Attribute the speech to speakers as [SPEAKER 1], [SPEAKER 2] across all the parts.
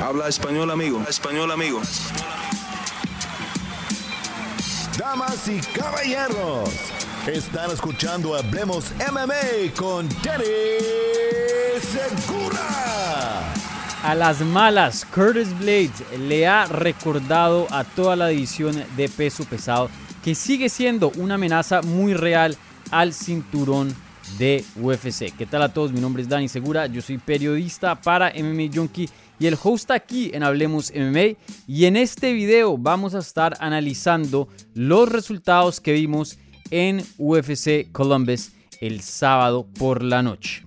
[SPEAKER 1] Habla español, amigo. Español, amigo.
[SPEAKER 2] Damas y caballeros, están escuchando Hablemos MMA con Danny Segura.
[SPEAKER 3] A las malas, Curtis Blades le ha recordado a toda la división de peso pesado que sigue siendo una amenaza muy real al cinturón de UFC. ¿Qué tal a todos? Mi nombre es Dani Segura, yo soy periodista para MMA Junkie y el host aquí en Hablemos MMA y en este video vamos a estar analizando los resultados que vimos en UFC Columbus el sábado por la noche.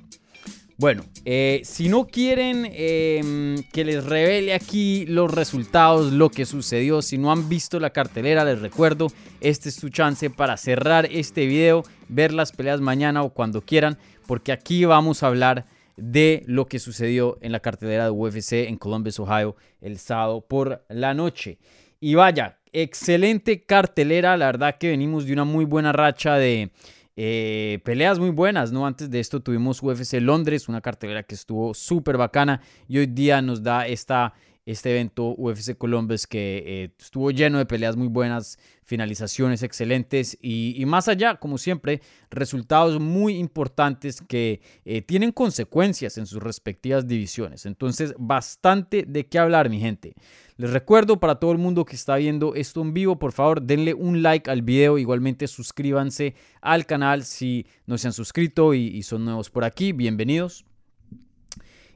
[SPEAKER 3] Bueno, eh, si no quieren em, que les revele aquí los resultados, lo que sucedió, si no han visto la cartelera, les recuerdo, este es su chance para cerrar este video, ver las peleas mañana o cuando quieran, porque aquí vamos a hablar de lo que sucedió en la cartelera de UFC en Columbus, Ohio, el sábado por la noche. Y vaya, excelente cartelera, la verdad que venimos de una muy buena racha de eh, peleas muy buenas, ¿no? Antes de esto tuvimos UFC Londres, una cartelera que estuvo súper bacana y hoy día nos da esta, este evento UFC Columbus que eh, estuvo lleno de peleas muy buenas, finalizaciones excelentes y, más allá, como siempre, resultados muy importantes que eh, tienen consecuencias en sus respectivas divisiones. Entonces, bastante de qué hablar, mi gente. Les recuerdo para todo el mundo que está viendo esto en vivo, por favor denle un like al video, igualmente suscríbanse al canal si no se han suscrito y, son nuevos por aquí, bienvenidos.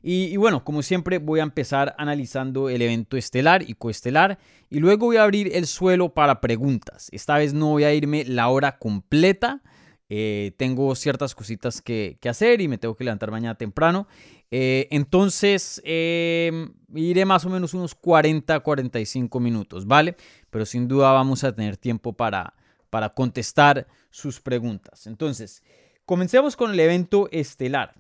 [SPEAKER 3] Y, bueno, como siempre voy a empezar analizando el evento estelar y coestelar y luego voy a abrir el suelo para preguntas. Esta vez no voy a irme la hora completa, eh, tengo ciertas cositas que, hacer y me tengo que levantar mañana temprano. Eh, entonces, em, iré más o menos unos 40, 45 minutos, ¿vale? Pero sin duda vamos a tener tiempo para, para contestar sus preguntas. Entonces, comencemos con el evento estelar.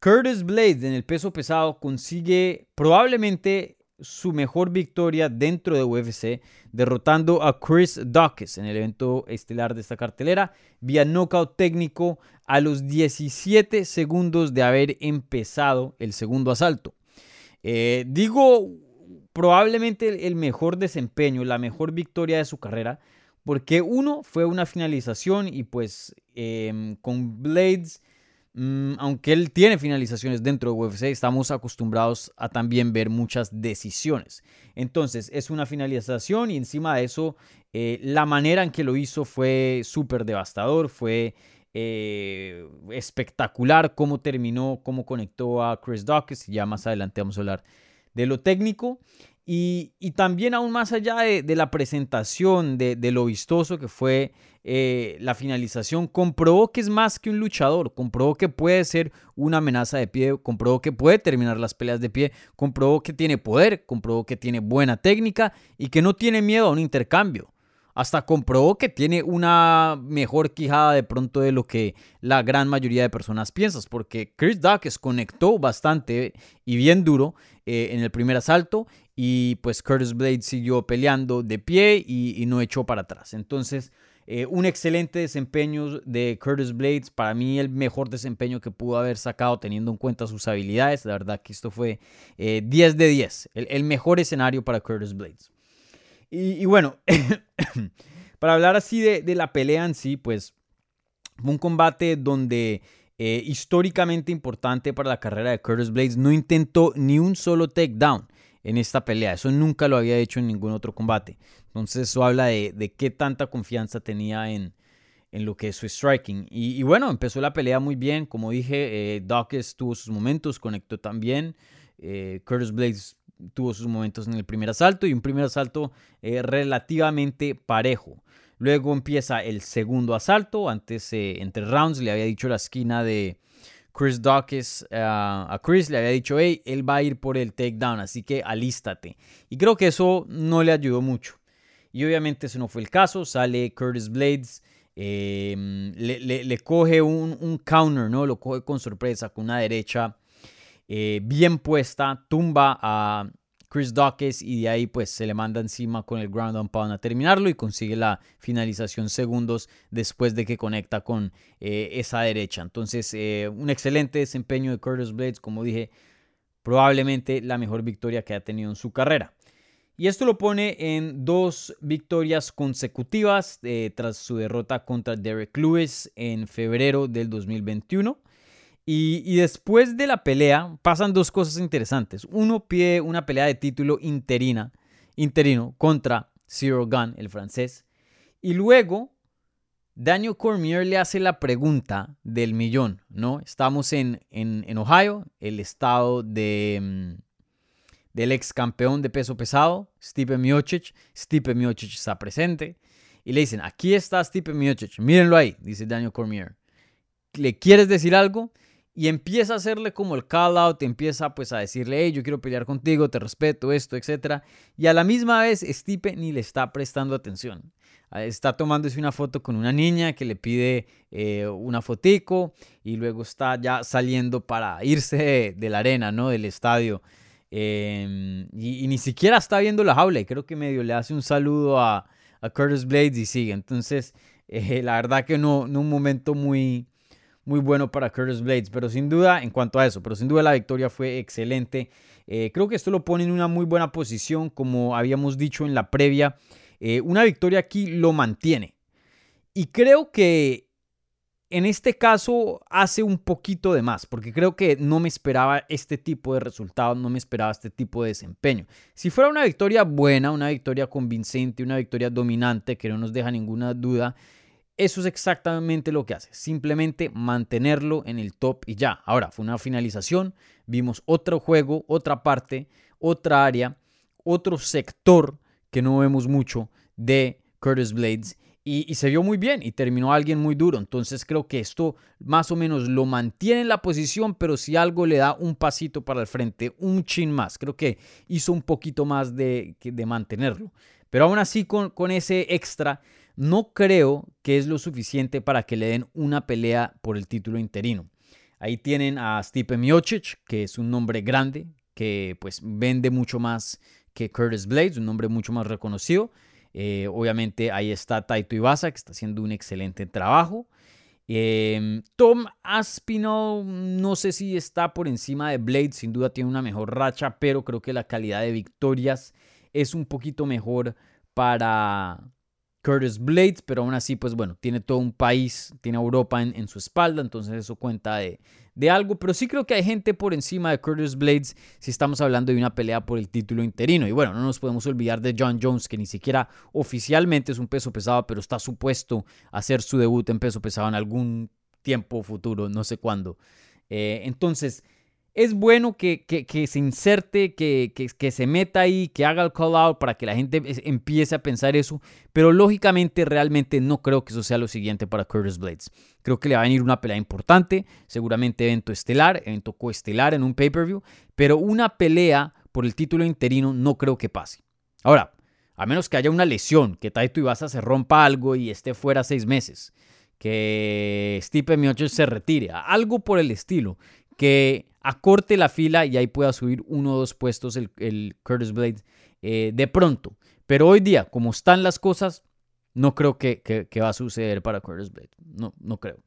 [SPEAKER 3] Curtis Blades en el peso pesado consigue probablemente su mejor victoria dentro de UFC, derrotando a Chris Dawkins en el evento estelar de esta cartelera vía knockout técnico a los 17 segundos de haber empezado el segundo asalto. Eh, digo, probablemente el mejor desempeño, la mejor victoria de su carrera, porque uno fue una finalización y pues em, con Blades aunque él tiene finalizaciones dentro de UFC, estamos acostumbrados a también ver muchas decisiones. Entonces, es una finalización y encima de eso, eh, la manera en que lo hizo fue súper devastador, fue eh, espectacular cómo terminó, cómo conectó a Chris Dawkins. Ya más adelante vamos a hablar de lo técnico. Y, también aún más allá de, la presentación, de, lo vistoso que fue eh, la finalización, comprobó que es más que un luchador, comprobó que puede ser una amenaza de pie, comprobó que puede terminar las peleas de pie, comprobó que tiene poder, comprobó que tiene buena técnica y que no tiene miedo a un intercambio. Hasta comprobó que tiene una mejor quijada de pronto de lo que la gran mayoría de personas piensan, porque Chris Dawkins conectó bastante y bien duro eh, en el primer asalto y pues Curtis Blade siguió peleando de pie y, no echó para atrás. Entonces, eh, un excelente desempeño de Curtis Blades. Para mí, el mejor desempeño que pudo haber sacado teniendo en cuenta sus habilidades. La verdad que esto fue 10 eh, de 10. El, mejor escenario para Curtis Blades. Y, bueno, para hablar así de, la pelea en sí, pues fue un combate donde eh, históricamente importante para la carrera de Curtis Blades. No intentó ni un solo takedown en esta pelea. Eso nunca lo había hecho en ningún otro combate. Entonces eso habla de, qué tanta confianza tenía en, en lo que es su striking. Y, bueno, empezó la pelea muy bien. Como dije, eh, Dawkins tuvo sus momentos, conectó también. Eh, Curtis Blades tuvo sus momentos en el primer asalto y un primer asalto eh, relativamente parejo. Luego empieza el segundo asalto. Antes, eh, entre rounds, le había dicho la esquina de, Chris Dawkins eh, a Chris le había dicho, hey, él va a ir por el takedown, así que alístate. Y creo que eso no le ayudó mucho. Y obviamente eso no fue el caso. Sale Curtis Blades, em, le, coge un, counter, ¿no? Lo coge con sorpresa, con una derecha eh, bien puesta, tumba a Chris Dawkins y de ahí pues se le manda encima con el ground and pound a terminarlo y consigue la finalización segundos después de que conecta con eh, esa derecha. Entonces eh, un excelente desempeño de Curtis Blades, como dije, probablemente la mejor victoria que ha tenido en su carrera. Y esto lo pone en dos victorias consecutivas eh, tras su derrota contra Derek Lewis en febrero del 2021. Y, después de la pelea pasan dos cosas interesantes. Uno pide una pelea de título interina, interino contra Zero Gun, el francés. Y luego Daniel Cormier le hace la pregunta del millón, ¿no? Estamos en, en, Ohio, el estado de, mm, del ex campeón de peso pesado, Stipe Miocic. Stipe Miocic está presente. Y le dicen, aquí está Stipe Miocic, mírenlo ahí, dice Daniel Cormier. ¿Le quieres decir algo? Y empieza a hacerle como el call out, empieza pues a decirle, hey, yo quiero pelear contigo, te respeto, esto, etc. Y a la misma vez Stipe ni le está prestando atención. Ah, está tomándose una foto con una niña que le pide eh, una fotico y luego está ya saliendo para irse de, la arena, ¿no? Del estadio. Em, y, ni siquiera está viendo la jaula y creo que medio le hace un saludo a, Curtis Blades y sigue. Entonces, eh, la verdad que no, no un momento muy, muy bueno para Curtis Blades, pero sin duda, en cuanto a eso, pero sin duda la victoria fue excelente. Eh, creo que esto lo pone en una muy buena posición, como habíamos dicho en la previa. Eh, una victoria aquí lo mantiene. Y creo que en este caso hace un poquito de más, porque creo que no me esperaba este tipo de resultados, no me esperaba este tipo de desempeño. Si fuera una victoria buena, una victoria convincente, una victoria dominante, que no nos deja ninguna duda, eso es exactamente lo que hace, simplemente mantenerlo en el top y ya. Ahora, fue una finalización, vimos otro juego, otra parte, otra área, otro sector que no vemos mucho de Curtis Blades. Y, se vio muy bien y terminó alguien muy duro. Entonces creo que esto más o menos lo mantiene en la posición, pero si algo le da un pasito para el frente, un chin más. Creo que hizo un poquito más de, de mantenerlo. Pero aún así con, con ese extra, no creo que es lo suficiente para que le den una pelea por el título interino. Ahí tienen a Stipe Miocic, que es un nombre grande, que pues vende mucho más que Curtis Blades, un nombre mucho más reconocido. Eh, obviamente ahí está Taito Ibasa, que está haciendo un excelente trabajo. Em, Tom Aspinall, no sé si está por encima de Blades, sin duda tiene una mejor racha, pero creo que la calidad de victorias es un poquito mejor para, Curtis Blades, pero aún así, pues bueno, tiene todo un país, tiene Europa en, su espalda, entonces eso cuenta de, de, algo, pero sí creo que hay gente por encima de Curtis Blades si estamos hablando de una pelea por el título interino. Y bueno, no nos podemos olvidar de John Jones, que ni siquiera oficialmente es un peso pesado, pero está supuesto a hacer su debut en peso pesado en algún tiempo futuro, no sé cuándo. Eh, entonces, es bueno que, se inserte, que, se meta ahí, que haga el call out para que la gente empiece a pensar eso. Pero lógicamente, realmente no creo que eso sea lo siguiente para Curtis Blades. Creo que le va a venir una pelea importante, seguramente evento estelar, evento coestelar en un pay-per-view. Pero una pelea por el título interino no creo que pase. Ahora, a menos que haya una lesión, que Taito Ibasa se rompa algo y esté fuera seis meses, que Stipe Miocic se retire, algo por el estilo, que acorte la fila y ahí pueda subir uno o dos puestos el, Curtis Blade eh, de pronto. Pero hoy día, como están las cosas, no creo que, va a suceder para Curtis Blade. No, no creo.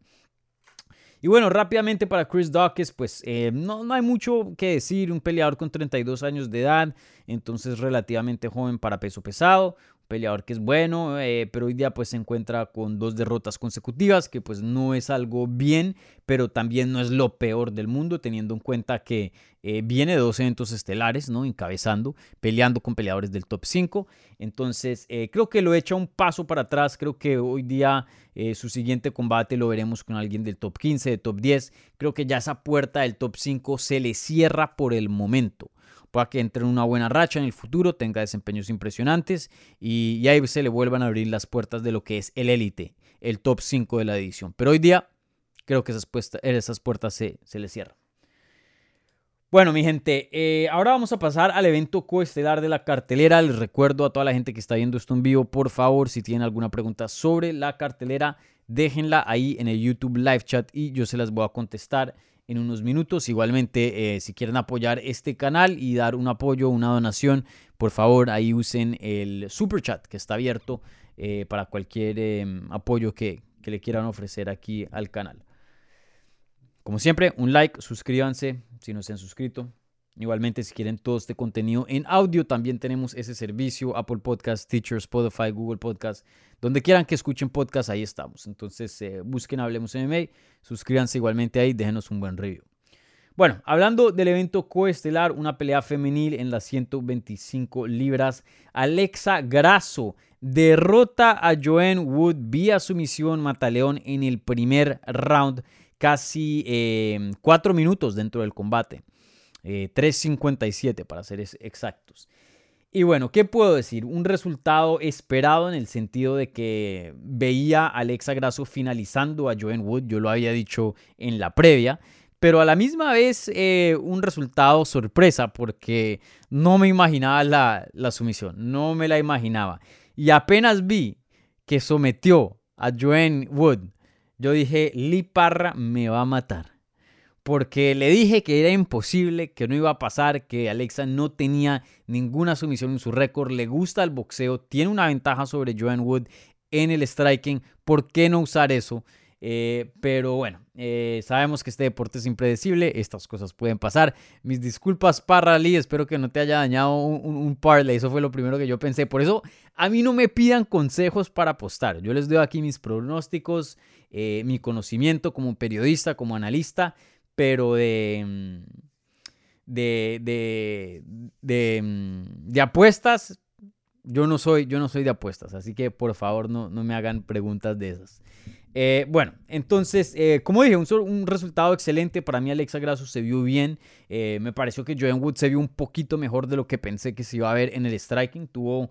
[SPEAKER 3] Y bueno, rápidamente para Chris Dawkins, pues eh, no, no hay mucho que decir. Un peleador con 32 años de edad, entonces relativamente joven para peso pesado peleador que es bueno, eh, pero hoy día pues se encuentra con dos derrotas consecutivas, que pues no es algo bien, pero también no es lo peor del mundo, teniendo en cuenta que eh, viene de dos eventos estelares, ¿no? Encabezando, peleando con peleadores del top 5. Entonces, eh, creo que lo echa un paso para atrás. Creo que hoy día su siguiente combate lo veremos con alguien del top 15, de top 10. Creo que ya esa puerta del top 5 se le cierra por el momento pueda que entre en una buena racha en el futuro, tenga desempeños impresionantes y, ahí se le vuelvan a abrir las puertas de lo que es el élite, el top 5 de la edición. Pero hoy día creo que esas, esas puertas se, se le cierran. Bueno, mi gente, eh, ahora vamos a pasar al evento coestelar de la cartelera. Les recuerdo a toda la gente que está viendo esto en vivo, por favor, si tienen alguna pregunta sobre la cartelera, déjenla ahí en el YouTube Live Chat y yo se las voy a contestar en unos minutos. Igualmente, eh, si quieren apoyar este canal y dar un apoyo, una donación, por favor, ahí usen el super chat que está abierto eh, para cualquier em, apoyo que, que le quieran ofrecer aquí al canal. Como siempre, un like, suscríbanse si no se han suscrito. Igualmente, si quieren todo este contenido en audio, también tenemos ese servicio, Apple Podcast, Teacher, Spotify, Google Podcast, donde quieran que escuchen podcast, ahí estamos. Entonces, eh, busquen Hablemos MMA, suscríbanse igualmente ahí, déjenos un buen review. Bueno, hablando del evento coestelar, una pelea femenil en las 125 libras, Alexa Grasso derrota a Joanne Wood vía sumisión Mataleón en el primer round, casi eh, cuatro minutos dentro del combate. 3.57 eh, para ser exactos. Y bueno, ¿qué puedo decir? Un resultado esperado en el sentido de que veía a Alexa Grasso finalizando a Joanne Wood, yo lo había dicho en la previa, pero a la misma vez eh, un resultado sorpresa porque no me imaginaba la, la sumisión, no me la imaginaba. Y apenas vi que sometió a Joanne Wood, yo dije, Lee Parra me va a matar porque le dije que era imposible, que no iba a pasar, que Alexa no tenía ninguna sumisión en su récord, le gusta el boxeo, tiene una ventaja sobre Joanne Wood en el striking, ¿por qué no usar eso? Eh, pero bueno, eh, sabemos que este deporte es impredecible, estas cosas pueden pasar. Mis disculpas para Lee, espero que no te haya dañado un, parlay, eso fue lo primero que yo pensé. Por eso, a mí no me pidan consejos para apostar. Yo les doy aquí mis pronósticos, eh, mi conocimiento como periodista, como analista pero de, mm, de, de, mm, de, apuestas, yo no, soy, yo no soy de apuestas, así que por favor no, no me hagan preguntas de esas. Eh, bueno, entonces, eh, como dije, un, un, resultado excelente. Para mí Alexa Grasso se vio bien. Eh, me pareció que Joan Wood se vio un poquito mejor de lo que pensé que se iba a ver en el striking. Tuvo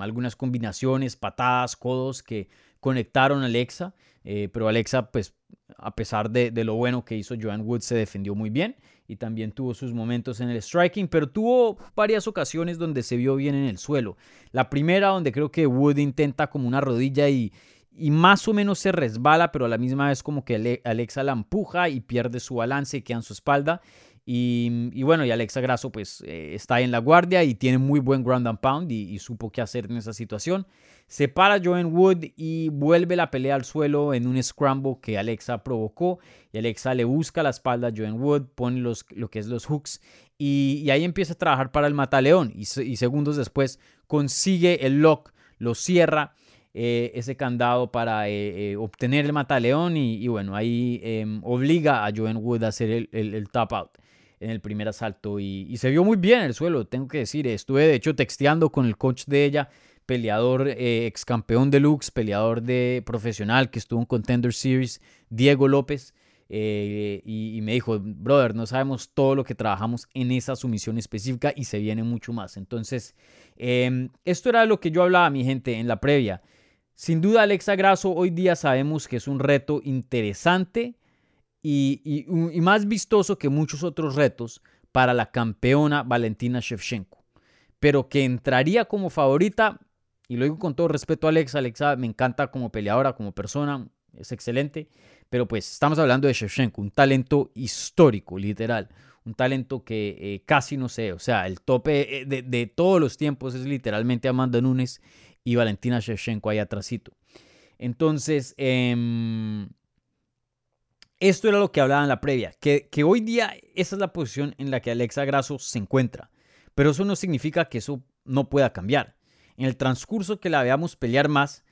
[SPEAKER 3] algunas combinaciones, patadas, codos que conectaron a Alexa. Pero Alexa, pues a pesar de, lo bueno que hizo Joan Wood, se defendió muy bien y también tuvo sus momentos en el striking, pero tuvo varias ocasiones donde se vio bien en el suelo. La primera donde creo que Wood intenta como una rodilla y, y más o menos se resbala, pero a la misma vez como que Alexa la empuja y pierde su balance y queda en su espalda. Y, bueno, Alexa Grasso pues eh, está en la guardia y tiene muy buen ground and pound y, supo qué hacer en esa situación. Separa Joan Wood y vuelve la pelea al suelo en un scramble que Alexa provocó. Y Alexa le busca la espalda a Joan Wood, pone los, lo que es los hooks y, ahí empieza a trabajar para el mataleón. Y, y segundos después consigue el lock, lo cierra. Eh, ese candado para eh, obtener el mataleón y, bueno, ahí em, obliga a Joan Wood a hacer el, el, el, top out en el primer asalto y, se vio muy bien en el suelo, tengo que decir. Estuve de hecho texteando con el coach de ella, peleador eh, ex campeón de Lux, peleador de profesional que estuvo en Contender Series, Diego López. Eh, y, me dijo, brother, no sabemos todo lo que trabajamos en esa sumisión específica y se viene mucho más. Entonces, em, esto era lo que yo hablaba, mi gente, en la previa. Sin duda, Alexa Grasso hoy día sabemos que es un reto interesante y, más vistoso que muchos otros retos para la campeona Valentina Shevchenko. Pero que entraría como favorita, y lo digo con todo respeto a Alexa, Alexa me encanta como peleadora, como persona, es excelente, pero pues estamos hablando de Shevchenko, un talento histórico, literal, un talento que eh, casi no sé, o sea, el tope eh, de, todos los tiempos es literalmente Amanda Nunes y Valentina Shevchenko ahí atrásito. Entonces, eh, esto era lo que hablaba en la previa, que, que hoy día esa es la posición en la que Alexa Grasso se encuentra. Pero eso no significa que eso no pueda cambiar. En el transcurso que la veamos pelear más,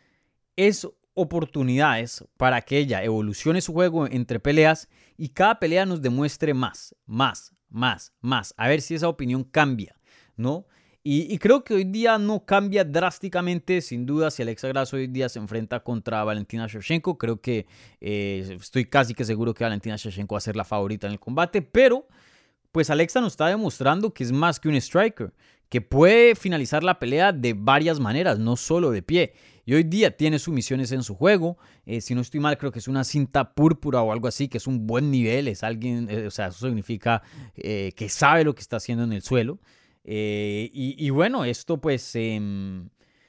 [SPEAKER 3] es oportunidades para que ella evolucione su juego entre peleas y cada pelea nos demuestre más, más, más, más. A ver si esa opinión cambia, ¿no? Y, creo que hoy día no cambia drásticamente, sin duda, si Alexa Grasso hoy día se enfrenta contra Valentina Shevchenko. Creo que eh, estoy casi que seguro que Valentina Shevchenko va a ser la favorita en el combate, pero pues Alexa nos está demostrando que es más que un striker, que puede finalizar la pelea de varias maneras, no solo de pie. Y hoy día tiene sumisiones en su juego. Eh, si no estoy mal, creo que es una cinta púrpura o algo así, que es un buen nivel. Es alguien, eh, o sea, eso significa que sabe lo que está haciendo en el suelo. Eh, y, bueno, esto pues em,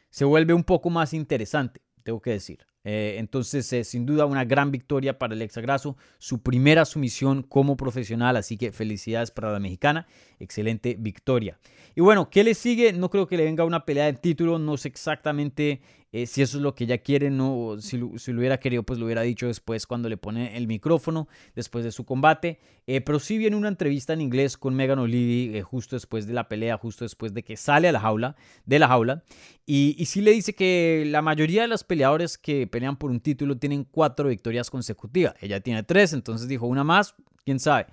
[SPEAKER 3] se vuelve un poco más interesante, tengo que decir. Eh, entonces, eh, sin duda, una gran victoria para Alexa Grasso, su primera sumisión como profesional, así que felicidades para la mexicana, excelente victoria. Y bueno, ¿qué le sigue? No creo que le venga una pelea de título, no sé exactamente Eh, si eso es lo que ella quiere, no, si, si lo hubiera querido, pues lo hubiera dicho después cuando le pone el micrófono, después de su combate. Eh, pero sí viene una entrevista en inglés con Megan O'Leary eh, justo después de la pelea, justo después de que sale a la jaula, de la jaula. Y, y sí le dice que la mayoría de los peleadores que pelean por un título tienen cuatro victorias consecutivas. Ella tiene tres, entonces dijo una más, quién sabe.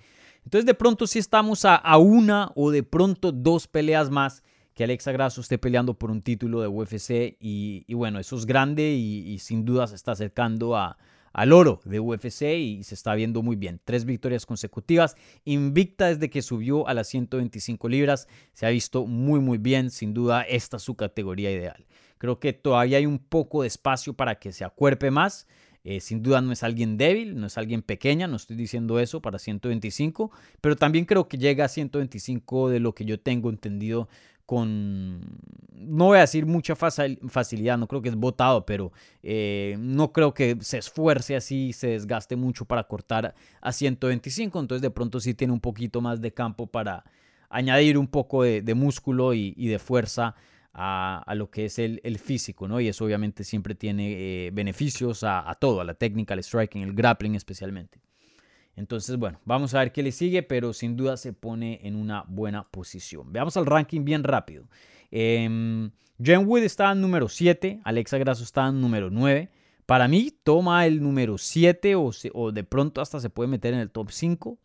[SPEAKER 3] Entonces de pronto sí estamos a, a una o de pronto dos peleas más que Alexa Grasso esté peleando por un título de UFC y, bueno, eso es grande y, y sin duda se está acercando a, al oro de UFC y se está viendo muy bien. Tres victorias consecutivas, invicta desde que subió a las 125 libras, se ha visto muy muy bien, sin duda esta es su categoría ideal. Creo que todavía hay un poco de espacio para que se acuerpe más. Eh, sin duda no es alguien débil, no es alguien pequeña, no estoy diciendo eso para 125, pero también creo que llega a 125 de lo que yo tengo entendido con, no voy a decir mucha facil- facilidad, no creo que es votado, pero eh, no creo que se esfuerce así, se desgaste mucho para cortar a 125, entonces de pronto sí tiene un poquito más de campo para añadir un poco de, músculo y, de fuerza a, lo que es el, físico, ¿no? Y eso obviamente siempre tiene eh, beneficios a, a, todo, a la técnica, al striking, el grappling especialmente. Entonces, bueno, vamos a ver qué le sigue, pero sin duda se pone en una buena posición. Veamos al ranking bien rápido. Jen Wood está en número 7, Alexa Grasso está en número 9. Para mí, toma el número 7 o, o de pronto hasta se puede meter en el top 5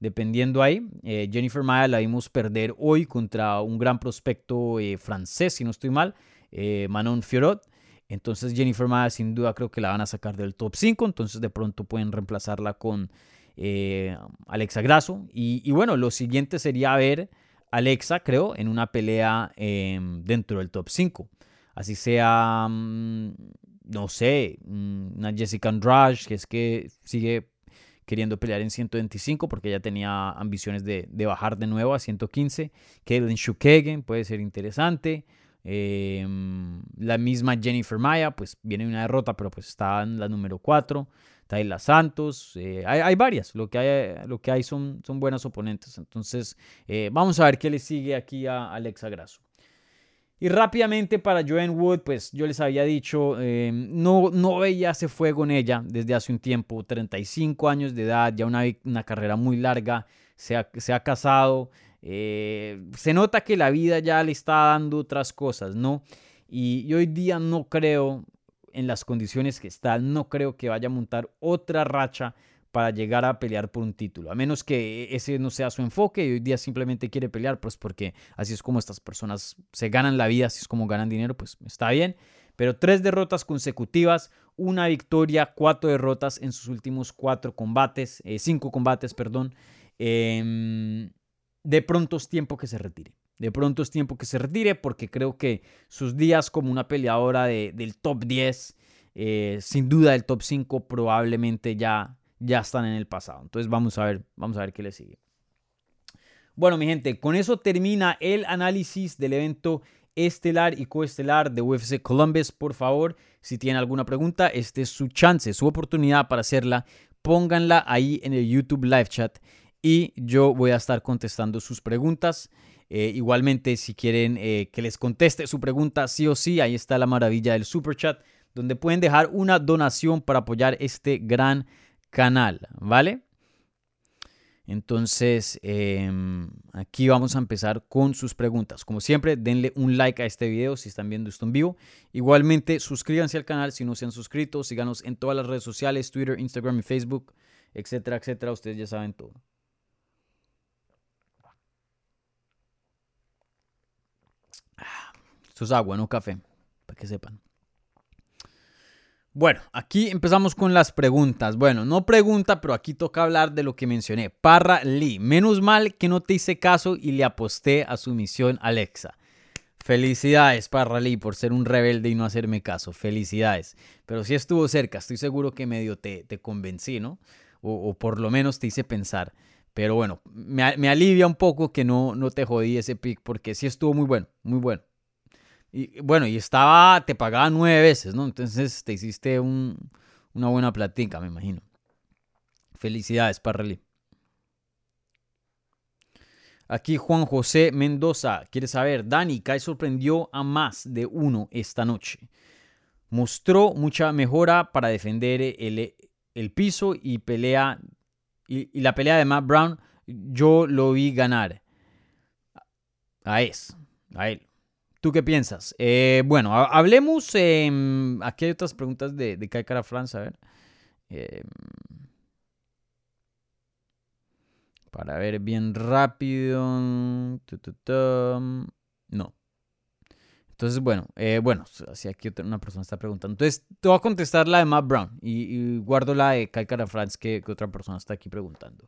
[SPEAKER 3] dependiendo ahí. Eh, Jennifer Maya la vimos perder hoy contra un gran prospecto eh, francés, si no estoy mal, eh, Manon Fiorot. Entonces Jennifer Maya sin duda creo que la van a sacar del top 5, entonces de pronto pueden reemplazarla con eh, Alexa Grasso. Y, bueno, lo siguiente sería ver Alexa, creo, en una pelea em, dentro del top 5. Así sea, mmm, no sé, mm, una Jessica Andrade, que es que sigue queriendo pelear en 125 porque ella tenía ambiciones de, bajar de nuevo a 115. Caitlin Shukagan puede ser interesante. Eh, la misma Jennifer Maya, pues viene una derrota, pero pues está en la número 4. Tayla Santos, eh, hay, varias, lo que hay, lo que hay son, son buenas oponentes. Entonces, eh, vamos a ver qué le sigue aquí a Alexa Grasso. Y rápidamente para Joanne Wood, pues yo les había dicho, eh, no, no veía ese fuego en ella desde hace un tiempo, 35 años de edad, ya una, una carrera muy larga, se ha, se ha casado, eh, se nota que la vida ya le está dando otras cosas, ¿no? Y hoy día no creo, en las condiciones que está, no creo que vaya a montar otra racha para llegar a pelear por un título, a menos que ese no sea su enfoque y hoy día simplemente quiere pelear, pues porque así es como estas personas se ganan la vida, así es como ganan dinero, pues está bien. Pero tres derrotas consecutivas, una victoria, cuatro derrotas en sus últimos cuatro combates, eh, cinco combates, perdón. Eh, de pronto es tiempo que se retire. De pronto es tiempo que se retire porque creo que sus días como una peleadora de, del top 10, eh, sin duda el top 5 probablemente ya ya están en el pasado. Entonces vamos a ver, vamos a ver qué le sigue. Bueno, mi gente, con eso termina el análisis del evento estelar y coestelar de UFC Columbus. Por favor, si tienen alguna pregunta, este es su chance, su oportunidad para hacerla. Pónganla ahí en el YouTube Live Chat y yo voy a estar contestando sus preguntas. Eh, igualmente, si quieren eh, que les conteste su pregunta, sí o sí, ahí está la maravilla del Super Chat, donde pueden dejar una donación para apoyar este gran canal, ¿vale? Entonces, eh, aquí vamos a empezar con sus preguntas. Como siempre, denle un like a este video si están viendo esto en vivo. Igualmente, suscríbanse al canal si no se han suscrito. Síganos en todas las redes sociales, Twitter, Instagram y Facebook, etcétera, etcétera. Ustedes ya saben todo. Esto es agua, no café, para que sepan. Bueno, aquí empezamos con las preguntas. Bueno, no pregunta, pero aquí toca hablar de lo que mencioné. Parra Lee, menos mal que no te hice caso y le aposté a su misión Alexa. Felicidades, Parra Lee, por ser un rebelde y no hacerme caso. Felicidades. Pero sí estuvo cerca, estoy seguro que medio te, te convencí, ¿no? O, o, por lo menos te hice pensar. Pero bueno, me, me alivia un poco que no, no te jodí ese pick porque sí estuvo muy bueno, muy bueno. Y bueno, y estaba, te pagaba nueve veces, ¿no? Entonces te hiciste un, una buena platica, me imagino. Felicidades, Parrelí. Aquí Juan José Mendoza quiere saber, Dani, Kai sorprendió a más de uno esta noche. mostró mucha mejora para defender el, el piso y pelea y, la pelea de Matt Brown yo lo vi ganar. A es, a él. ¿Tú qué piensas? Eh, bueno, hablemos. aquí hay otras preguntas de, de Kai Cara France, a ver. Em, para ver bien rápido. No. Entonces, bueno, eh, bueno, si aquí una persona está preguntando. Entonces, te voy a contestar la de Matt Brown y, guardo la de Kai Cara France que, otra persona está aquí preguntando.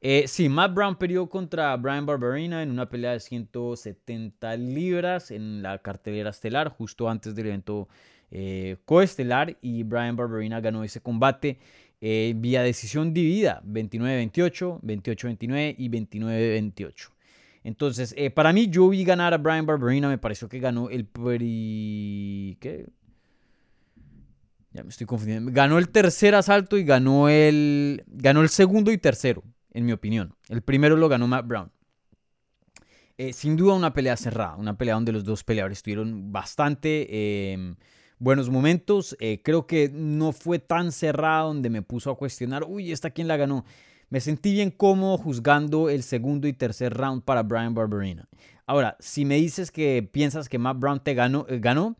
[SPEAKER 3] Eh, sí, Matt Brown perdió contra Brian Barberina en una pelea de 170 libras en la cartelera estelar, justo antes del evento eh, coestelar. Y Brian Barberina ganó ese combate eh, vía decisión dividida: 29-28, 28-29 y 29-28. Entonces, para mí, yo vi ganar a Brian Barberina. Me pareció que ganó el. ¿Qué? Ya me estoy confundiendo. Ganó el tercer asalto y ganó el. Ganó el segundo y tercero, en mi opinión. El primero lo ganó Matt Brown. Eh, sin duda, una pelea cerrada. Una pelea donde los dos peleadores tuvieron bastante em, buenos momentos. Eh, creo que no fue tan cerrada donde me puso a cuestionar. Uy, ¿esta quién la ganó? Me sentí bien cómodo juzgando el segundo y tercer round para Brian Barberina. Ahora, si me dices que piensas que Matt Brown te ganó, eh, ganó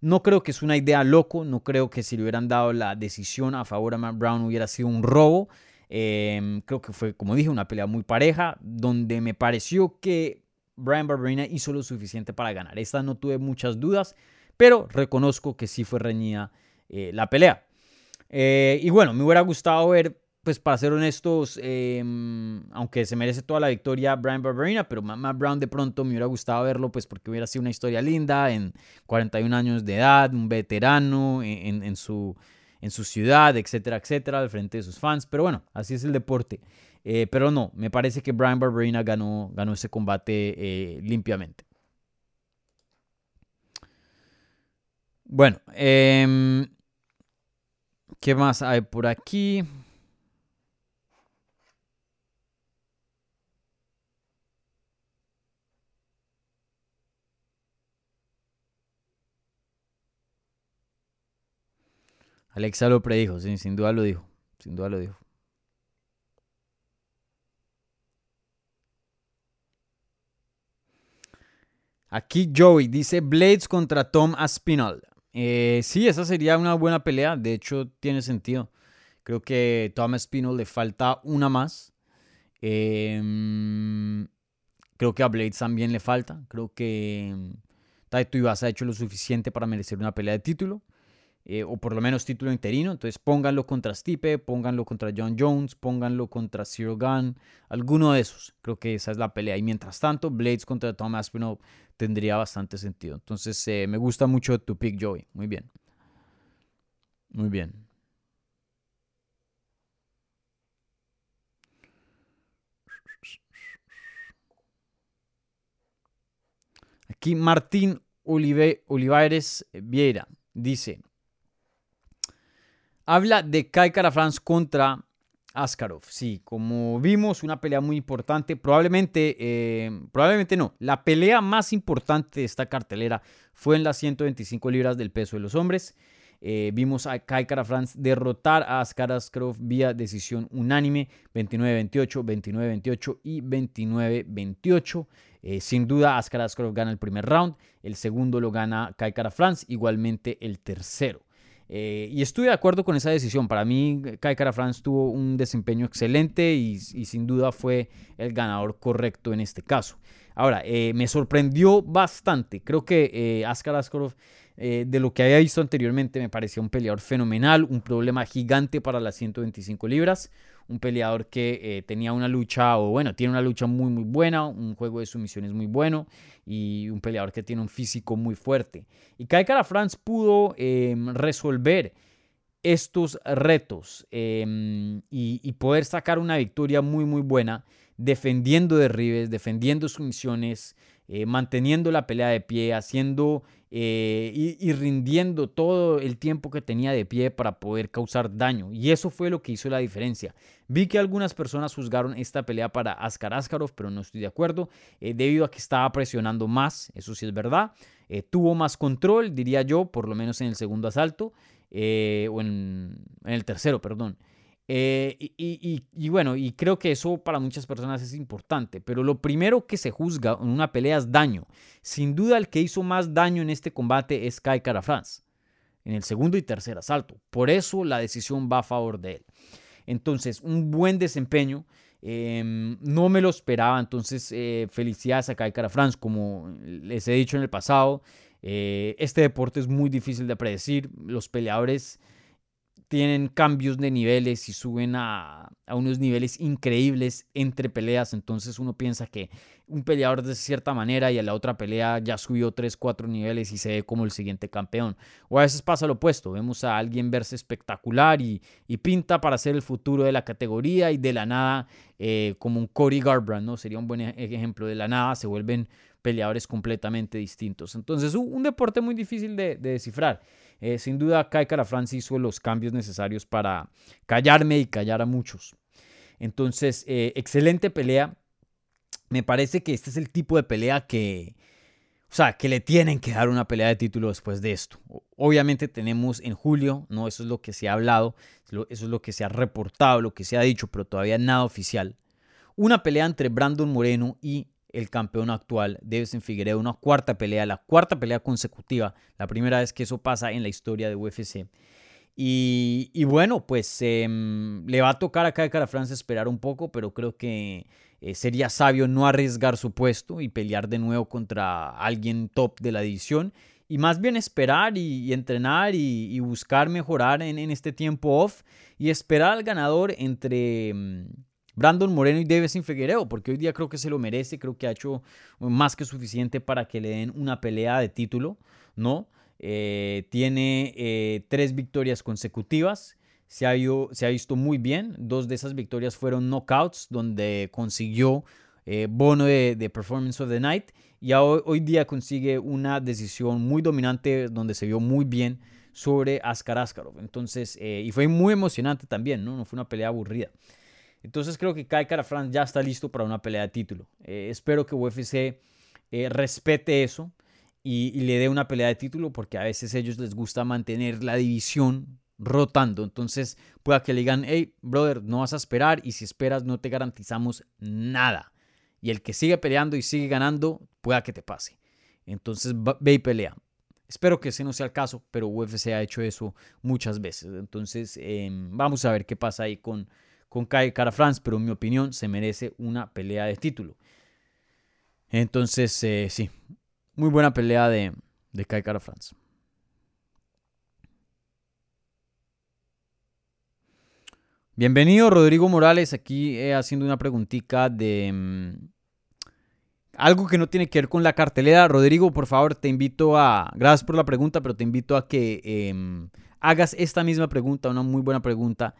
[SPEAKER 3] no creo que es una idea loco, no creo que si le hubieran dado la decisión a favor a Matt Brown hubiera sido un robo. Em, creo que fue, como dije, una pelea muy pareja, donde me pareció que Brian Barberina hizo lo suficiente para ganar. Esta no tuve muchas dudas, pero reconozco que sí fue reñida eh, la pelea. Eh, y bueno, me hubiera gustado ver pues para ser honestos, em, aunque se merece toda la victoria Brian Barberina, pero Matt Brown de pronto me hubiera gustado verlo, pues porque hubiera sido una historia linda, en 41 años de edad, un veterano en, su, en su ciudad, etcétera, etcétera, al frente de sus fans. Pero bueno, así es el deporte. Eh, pero no, me parece que Brian Barberina ganó, ganó ese combate eh, limpiamente. Bueno, em, ¿qué más hay por aquí? Alexa lo predijo, sin duda lo dijo. Sin duda lo dijo. Aquí Joey dice Blades contra Tom Aspinall. Eh, sí, esa sería una buena pelea. De hecho, tiene sentido. Creo que Tom Aspinall le falta una más. Em, creo que a Blades también le falta. Creo que Taito Ibasa ha hecho lo suficiente para merecer una pelea de título. Eh, o por lo menos título interino. Entonces pónganlo contra Stipe, pónganlo contra John Jones, pónganlo contra Zero Gun, alguno de esos. Creo que esa es la pelea. Y mientras tanto, Blades contra Tom Aspinall tendría bastante sentido. Entonces eh, me gusta mucho tu pick, Joey. Muy bien. Muy bien. Aquí Martín Olivares Vieira dice, Habla de Kai France contra Askarov. Sí, como vimos, una pelea muy importante. Probablemente, eh, probablemente no. La pelea más importante de esta cartelera fue en las 125 libras del peso de los hombres. Eh, vimos a Kai France derrotar a Askar Askarov vía decisión unánime 29-28, 29-28 y 29-28. Eh, sin duda, Askar Askarov gana el primer round, el segundo lo gana Kai France, igualmente el tercero. Eh, y estuve de acuerdo con esa decisión. Para mí, Kai Kara France tuvo un desempeño excelente y, sin duda fue el ganador correcto en este caso. Ahora, eh, me sorprendió bastante. Creo que eh, Askar Askarov, de lo que había visto anteriormente, me parecía un peleador fenomenal, un problema gigante para las 125 libras un peleador que eh, tenía una lucha, o bueno, tiene una lucha muy, muy buena, un juego de sumisiones muy bueno y un peleador que tiene un físico muy fuerte. Y Kai Kara France pudo em, resolver estos retos em, y, poder sacar una victoria muy, muy buena, defendiendo derribes, defendiendo sumisiones, eh, manteniendo la pelea de pie, haciendo eh, y, rindiendo todo el tiempo que tenía de pie para poder causar daño. Y eso fue lo que hizo la diferencia. Vi que algunas personas juzgaron esta pelea para Askar Askarov, pero no estoy de acuerdo, eh, debido a que estaba presionando más, eso sí es verdad. tuvo más control, diría yo, por lo menos en el segundo asalto, o en, el tercero, perdón. Eh, y, bueno, y creo que eso para muchas personas es importante, pero lo primero que se juzga en una pelea es daño. Sin duda el que hizo más daño en este combate es Kai Kara France, en el segundo y tercer asalto. Por eso la decisión va a favor de él. Entonces, un buen desempeño. Em, no me lo esperaba, entonces eh, felicidades a Kai Kara France, como les he dicho en el pasado. Eh, este deporte es muy difícil de predecir. Los peleadores tienen cambios de niveles y suben a, unos niveles increíbles entre peleas. Entonces uno piensa que un peleador de cierta manera y a la otra pelea ya subió 3, 4 niveles y se ve como el siguiente campeón. O a veces pasa lo opuesto. Vemos a alguien verse espectacular y, pinta para ser el futuro de la categoría y de la nada, eh, como un Cody Garbrandt, ¿no? Sería un buen ejemplo. De la nada se vuelven peleadores completamente distintos. Entonces un, deporte muy difícil de descifrar. Eh, sin duda, Kai France hizo los cambios necesarios para callarme y callar a muchos. Entonces, eh, excelente pelea. Me parece que este es el tipo de pelea que, o sea, que le tienen que dar una pelea de título después de esto. Obviamente tenemos en julio, no, eso es lo que se ha hablado, eso es lo que se ha reportado, lo que se ha dicho, pero todavía nada oficial. Una pelea entre Brandon Moreno y el campeón actual, Davison Figueiredo, una cuarta pelea, la cuarta pelea consecutiva, la primera vez que eso pasa en la historia de UFC. Y, bueno, pues em, le va a tocar acá de Cara France esperar un poco, pero creo que eh, sería sabio no arriesgar su puesto y pelear de nuevo contra alguien top de la división. Y más bien esperar y, entrenar y, buscar mejorar en, en, este tiempo off y esperar al ganador entre em, Brandon Moreno y Davison Figueiredo, porque hoy día creo que se lo merece, creo que ha hecho más que suficiente para que le den una pelea de título, ¿no? Eh, tiene eh, tres victorias consecutivas, se ha, visto muy bien, dos de esas victorias fueron knockouts, donde consiguió eh, bono de, Performance of the Night, y hoy, día consigue una decisión muy dominante, donde se vio muy bien sobre Askar Askarov. Entonces, y fue muy emocionante también. No fue una pelea aburrida. Entonces creo que Kai Kara France ya está listo para una pelea de título. Eh, espero que UFC eh, respete eso y, le dé una pelea de título porque a veces ellos les gusta mantener la división rotando. Entonces pueda que le digan, hey, brother, no vas a esperar y si esperas no te garantizamos nada. Y el que sigue peleando y sigue ganando, pueda que te pase. Entonces ve y pelea. Espero que ese no sea el caso, pero UFC ha hecho eso muchas veces. Entonces em, vamos a ver qué pasa ahí con con Cara France, pero en mi opinión se merece una pelea de título. Entonces, eh, sí, muy buena pelea de, de Kai Cara France. Bienvenido Rodrigo Morales, aquí eh, haciendo una preguntita de mm, algo que no tiene que ver con la cartelera. Rodrigo, por favor, te invito a, gracias por la pregunta, pero te invito a que em, hagas esta misma pregunta, una muy buena pregunta,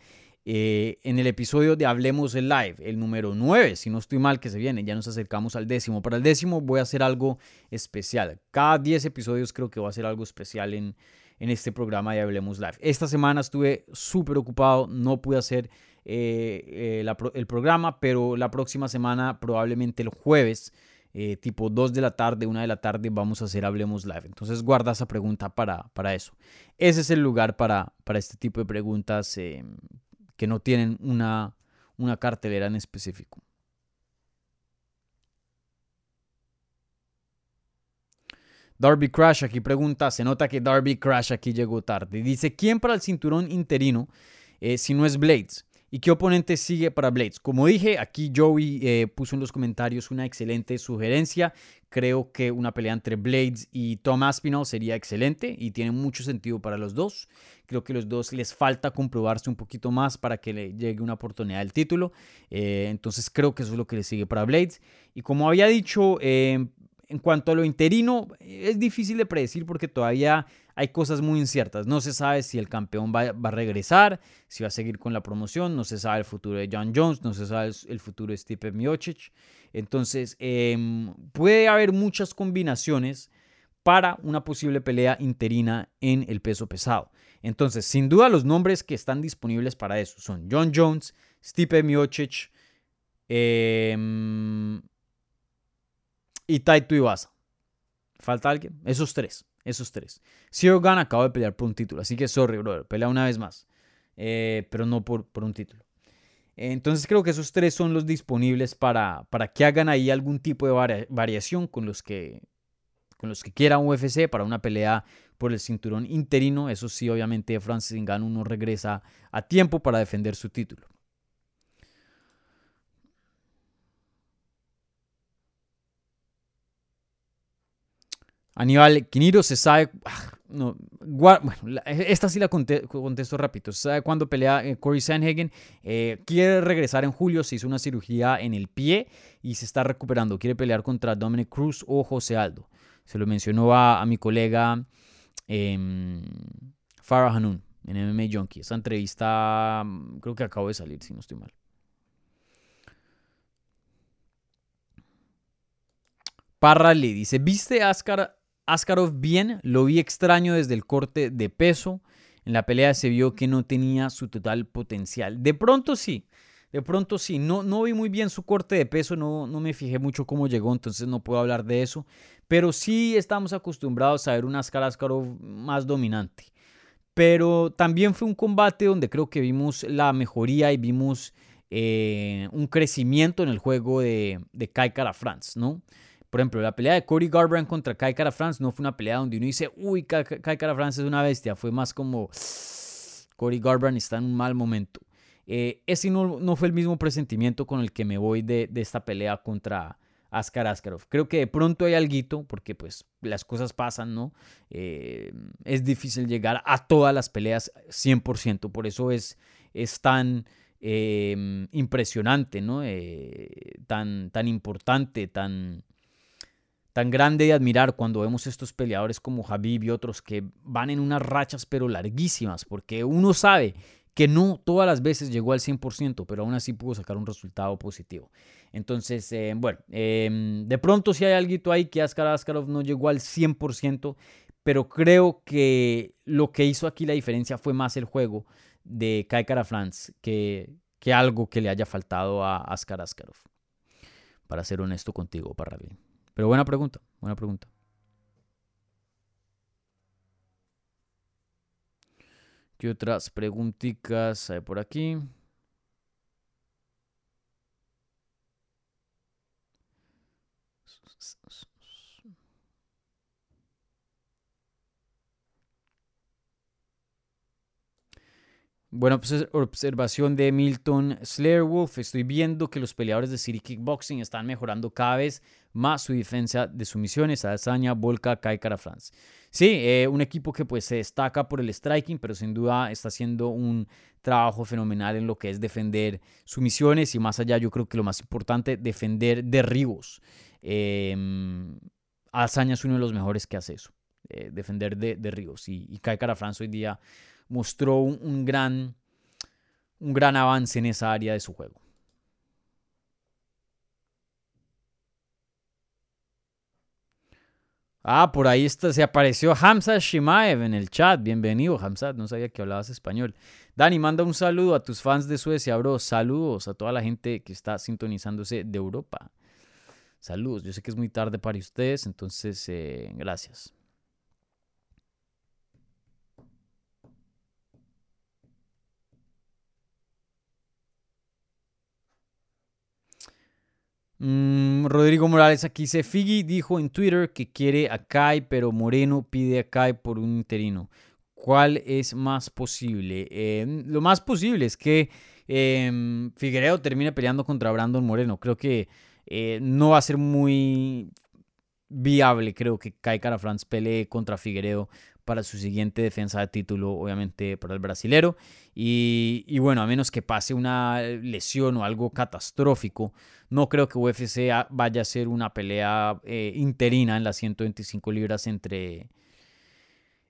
[SPEAKER 3] eh, en el episodio de Hablemos Live, el número 9, si no estoy mal que se viene, ya nos acercamos al décimo. Para el décimo voy a hacer algo especial. Cada 10 episodios creo que voy a hacer algo especial en, en este programa de Hablemos Live. Esta semana estuve súper ocupado, no pude hacer eh, eh, el programa, pero la próxima semana, probablemente el jueves, tipo 2 de la tarde, 1 de la tarde, vamos a hacer Hablemos Live. Entonces guarda esa pregunta para, para eso. Ese es el lugar para, para este tipo de preguntas que no tienen una, una cartelera en específico. Darby Crash aquí pregunta, se nota que Darby Crash aquí llegó tarde. Dice, ¿quién para el cinturón interino eh, si no es Blades? ¿Y qué oponente sigue para Blades? Como dije, aquí Joey eh, puso en los comentarios una excelente sugerencia. Creo que una pelea entre Blades y Tom Aspinall sería excelente y tiene mucho sentido para los dos. Creo que los dos les falta comprobarse un poquito más para que le llegue una oportunidad del título. Eh, entonces creo que eso es lo que le sigue para Blades. Y como había dicho, eh, en cuanto a lo interino, es difícil de predecir porque todavía hay cosas muy inciertas. No se sabe si el campeón va, a regresar, si va a seguir con la promoción, no se sabe el futuro de John Jones, no se sabe el futuro de Stipe Miocic. Entonces, em, puede haber muchas combinaciones para una posible pelea interina en el peso pesado. Entonces, sin duda, los nombres que están disponibles para eso son John Jones, Stipe Miocic, eh, y Taito Iwasa. ¿Falta alguien? Esos tres. Esos tres. Zero Gun acaba de pelear por un título. Así que sorry, brother. Pelea una vez más. Eh, pero no por, por un título. Entonces creo que esos tres son los disponibles para, para que hagan ahí algún tipo de variación con los que con los que quieran UFC para una pelea por el cinturón interino. Eso sí, obviamente Francis Ngannou no regresa a tiempo para defender su título. Aníbal Quiniro se sabe. Ah, no, bueno, esta sí la contesto rápido. Se sabe cuándo pelea eh, Corey Sanhagen. Eh, quiere regresar en julio. Se hizo una cirugía en el pie y se está recuperando. Quiere pelear contra Dominic Cruz o José Aldo. Se lo mencionó a, mi colega eh, Farah Hanun en MMA Junkie. Esa entrevista mm, creo que acabo de salir, si no estoy mal. Parra le dice, ¿viste Ascar Askarov bien, lo vi extraño desde el corte de peso. En la pelea se vio que no tenía su total potencial. De pronto sí, de pronto sí. No, no vi muy bien su corte de peso, no, no me fijé mucho cómo llegó, entonces no puedo hablar de eso. Pero sí estamos acostumbrados a ver un Askar Askarov más dominante. Pero también fue un combate donde creo que vimos la mejoría y vimos eh, un crecimiento en el juego de, de Kai Kara France, ¿no? Por ejemplo, la pelea de Cody Garbrandt contra Kai Kara France no fue una pelea donde uno dice, uy, Kai, Kara France es una bestia. Fue más como, Cody Garbrandt está en un mal momento. Eh, ese no, no, fue el mismo presentimiento con el que me voy de, de esta pelea contra Askar Askarov. Creo que de pronto hay algo, porque pues las cosas pasan, ¿no? Eh, es difícil llegar a todas las peleas 100%, por eso es, es tan eh, impresionante, ¿no? tan, tan importante, tan tan grande de admirar cuando vemos estos peleadores como Habib y otros que van en unas rachas pero larguísimas, porque uno sabe que no todas las veces llegó al 100%, pero aún así pudo sacar un resultado positivo. Entonces, eh, bueno, em, de pronto si hay algo ahí que Askar Askarov no llegó al 100%, pero creo que lo que hizo aquí la diferencia fue más el juego de Kai France que, que algo que le haya faltado a Askar Askarov. Para ser honesto contigo, Parralín. Pero buena pregunta, buena pregunta. ¿Qué otras preguntitas hay por aquí? Buena observación de Milton Slayerwolf. Estoy viendo que los peleadores de City Kickboxing están mejorando cada vez más su defensa de sumisiones. Adesanya, Volka, Kai Kara France. Sí, eh, un equipo que pues se destaca por el striking, pero sin duda está haciendo un trabajo fenomenal en lo que es defender sumisiones y más allá yo creo que lo más importante, defender derribos. Eh, Adesanya es uno de los mejores que hace eso, eh, defender de derribos. Y, y Kai Kara France hoy día mostró un, gran, un gran avance en esa área de su juego. Ah, por ahí está, se apareció Hamza Shimaev en el chat. Bienvenido, Hamza. No sabía que hablabas español. Dani, manda un saludo a tus fans de Suecia, bro. Saludos a toda la gente que está sintonizándose de Europa. Saludos. Yo sé que es muy tarde para ustedes, entonces eh, gracias. Mm, Rodrigo Morales aquí dice, Figi dijo en Twitter que quiere a Kai, pero Moreno pide a Kai por un interino. ¿Cuál es más posible? Eh, lo más posible es que eh, Figueredo termine peleando contra Brandon Moreno. Creo que eh, no va a ser muy viable, creo que Kai Cara France pelee contra Figueredo para su siguiente defensa de título, obviamente para el brasilero. Y, bueno, a menos que pase una lesión o algo catastrófico, no creo que UFC vaya a ser una pelea eh, interina en las 125 libras entre,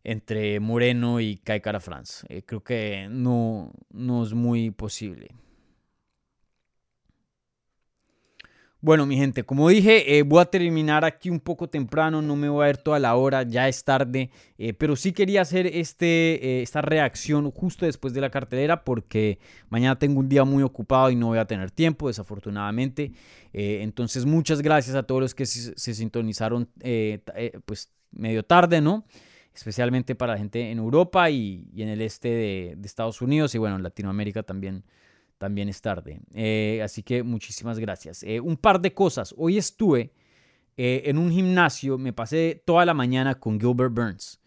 [SPEAKER 3] entre Moreno y Kai Cara France. Eh, creo que no, no es muy posible. Bueno, mi gente, como dije, eh, voy a terminar aquí un poco temprano, no me voy a ir toda la hora, ya es tarde, eh, pero sí quería hacer este, eh, esta reacción justo después de la cartelera porque mañana tengo un día muy ocupado y no voy a tener tiempo, desafortunadamente. entonces, muchas gracias a todos los que se, sintonizaron pues medio tarde, ¿no? Especialmente para la gente en Europa y, en el este de, de Estados Unidos y bueno, en Latinoamérica también también es tarde. Eh, así que muchísimas gracias. Eh, un par de cosas. Hoy estuve eh, en un gimnasio, me pasé toda la mañana con Gilbert Burns.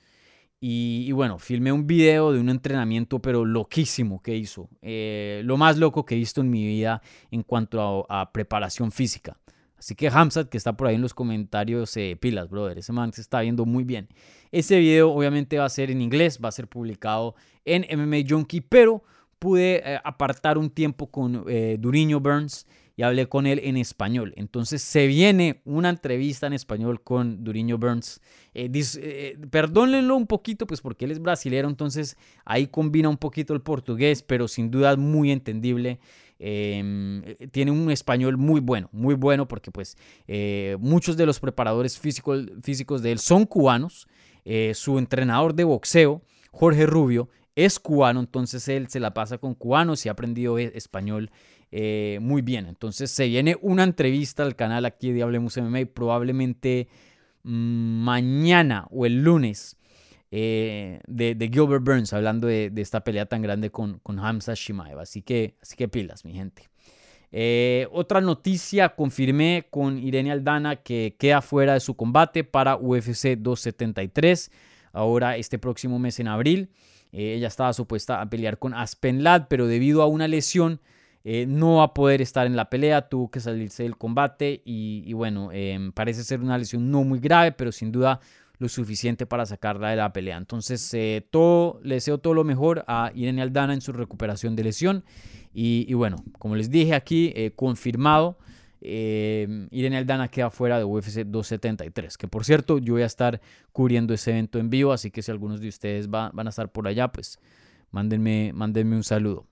[SPEAKER 3] Y, bueno, filmé un video de un entrenamiento, pero loquísimo que hizo. lo más loco que he visto en mi vida en cuanto a, preparación física. Así que Hamzat, que está por ahí en los comentarios, pilas, brother. Ese man se está viendo muy bien. Ese video obviamente va a ser en inglés, va a ser publicado en MMA Junkie, pero pude eh, apartar un tiempo con eh, Duriño Burns y hablé con él en español. Entonces se viene una entrevista en español con Duriño Burns. Eh, perdónenlo un poquito, pues porque él es brasilero, entonces ahí combina un poquito el portugués, pero sin duda muy entendible. Em, tiene un español muy bueno, muy bueno, porque pues muchos de los preparadores físicos, físicos de él son cubanos. su entrenador de boxeo, Jorge Rubio, es cubano, entonces él se la pasa con cubanos y ha aprendido e-, español eh, muy bien. Entonces se viene una entrevista al canal aquí de Hablemos MMA, probablemente mm, mañana o el lunes. Eh, de, Gilbert Burns hablando de, esta pelea tan grande con, Hamza Shimaev. Así que, así que pilas, mi gente. Eh, otra noticia, confirmé con Irene Aldana que queda fuera de su combate para UFC 273, ahora este próximo mes en abril. Eh, ella estaba supuesta a pelear con Aspen Ladd, pero debido a una lesión eh, no va a poder estar en la pelea, tuvo que salirse del combate y, bueno, em, parece ser una lesión no muy grave, pero sin duda lo suficiente para sacarla de la pelea. Entonces, eh, todo, le deseo todo lo mejor a Irene Aldana en su recuperación de lesión. Y, y bueno, como les dije aquí, confirmado eh, Irene Aldana queda fuera de UFC 273, que por cierto yo voy a estar cubriendo ese evento en vivo, así que si algunos de ustedes van a estar por allá, pues mándenme, mándenme un saludo.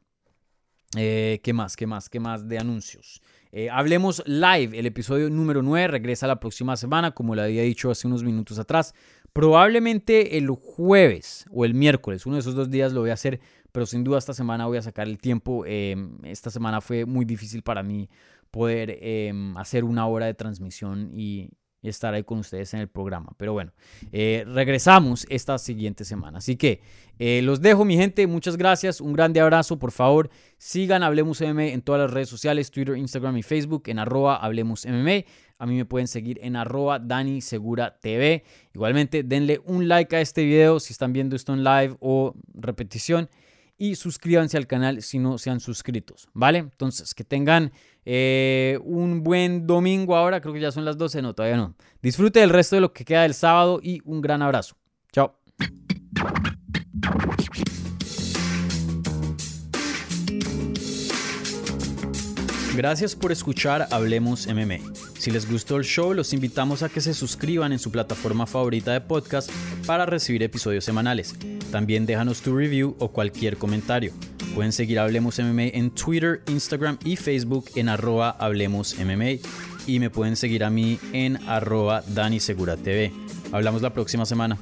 [SPEAKER 3] Eh, ¿Qué más? ¿Qué más? ¿Qué más de anuncios? Eh, hablemos live, el episodio número 9 regresa la próxima semana, como le había dicho hace unos minutos atrás. Probablemente el jueves o el miércoles, uno de esos dos días lo voy a hacer, pero sin duda esta semana voy a sacar el tiempo. esta semana fue muy difícil para mí poder em, hacer una hora de transmisión y, estar ahí con ustedes en el programa. Pero bueno, eh, regresamos esta siguiente semana. Así que eh, los dejo, mi gente. Muchas gracias. Un grande abrazo. Por favor, sigan Hablemos MMA en todas las redes sociales, Twitter, Instagram y Facebook, en arroba Hablemos MMA. A mí me pueden seguir en arroba Dani Segura TV. Igualmente, denle un like a este video si están viendo esto en live o repetición. Y suscríbanse al canal si no se han suscritos. ¿Vale? Entonces, que tengan eh, un buen domingo ahora, creo que ya son las 12, no, todavía no. Disfrute del resto de lo que queda del sábado y un gran abrazo. Chao. Gracias por escuchar Hablemos MMA. Si les gustó el show, los invitamos a que se suscriban en su plataforma favorita de podcast para recibir episodios semanales. También déjanos tu review o cualquier comentario. Pueden seguir Hablemos MMA en Twitter, Instagram y Facebook en arroba Hablemos. Y me pueden seguir a mí en arroba Dani Segura TV. Hablamos la próxima semana.